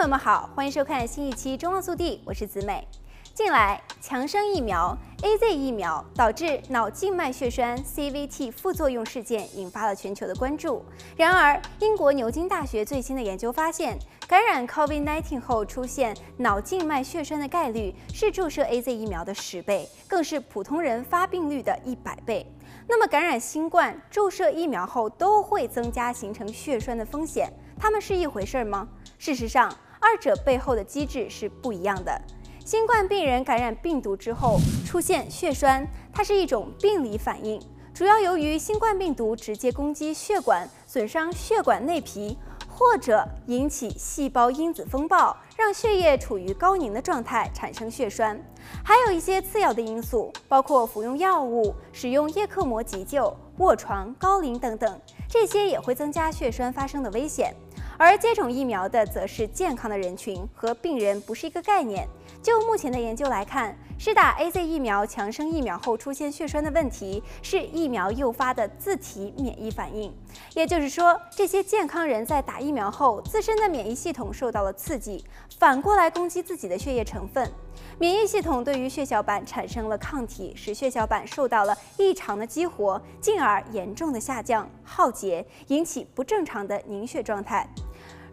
朋友们好，欢迎收看新一期《中望速递》，我是子美。近来，强生疫苗 AZ 疫苗导致脑静脉血栓 CVT 副作用事件引发了全球的关注。然而，英国牛津大学最新的研究发现，感染 COVID-19 后出现脑静脉血栓的概率是注射 AZ 疫苗的十倍，更是普通人发病率的一百倍。那么，感染新冠注射疫苗后都会增加形成血栓的风险，它们是一回事吗？事实上，二者背后的机制是不一样的。新冠病人感染病毒之后出现血栓，它是一种病理反应，主要由于新冠病毒直接攻击血管，损伤血管内皮，或者引起细胞因子风暴，让血液处于高凝的状态，产生血栓。还有一些次要的因素，包括服用药物、使用叶克膜急救、卧床、高龄等等，这些也会增加血栓发生的危险。而接种疫苗的则是健康的人群，和病人不是一个概念。就目前的研究来看，施打 AZ 疫苗、强生疫苗后出现血栓的问题是疫苗诱发的自体免疫反应，也就是说，这些健康人在打疫苗后，自身的免疫系统受到了刺激，反过来攻击自己的血液成分，免疫系统对于血小板产生了抗体，使血小板受到了异常的激活，进而严重的下降、耗竭，引起不正常的凝血状态。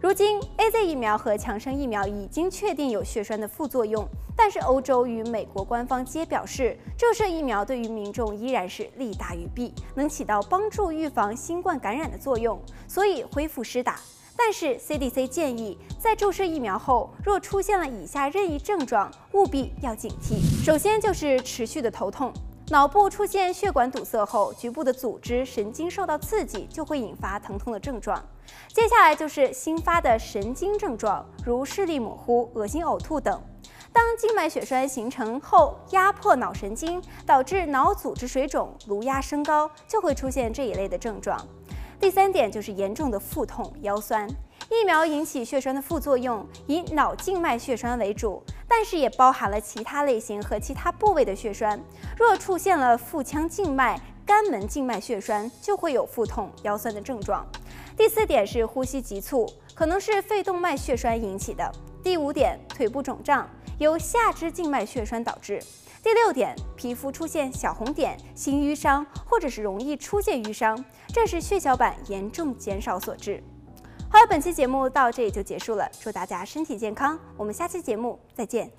如今，AZ 疫苗和强生疫苗已经确定有血栓的副作用，但是欧洲与美国官方皆表示，注射疫苗对于民众依然是利大于弊，能起到帮助预防新冠感染的作用，所以恢复施打。但是 CDC 建议，在注射疫苗后，若出现了以下任意症状，务必要警惕。首先就是持续的头痛。脑部出现血管堵塞后，局部的组织、神经受到刺激，就会引发疼痛的症状。接下来就是新发的神经症状，如视力模糊、恶心、呕吐等。当静脉血栓形成后，压迫脑神经，导致脑组织水肿、颅压升高，就会出现这一类的症状。第三点就是严重的腹痛、腰酸。疫苗引起血栓的副作用以脑静脉血栓为主，但是也包含了其他类型和其他部位的血栓。若出现了腹腔静脉、肝门静脉血栓，就会有腹痛、腰酸的症状。第四点是呼吸急促，可能是肺动脉血栓引起的。第五点，腿部肿胀，由下肢静脉血栓导致。第六点，皮肤出现小红点、新瘀伤，或者是容易出现瘀伤，这是血小板严重减少所致。好了本期节目到这里就结束了祝大家身体健康我们下期节目再见。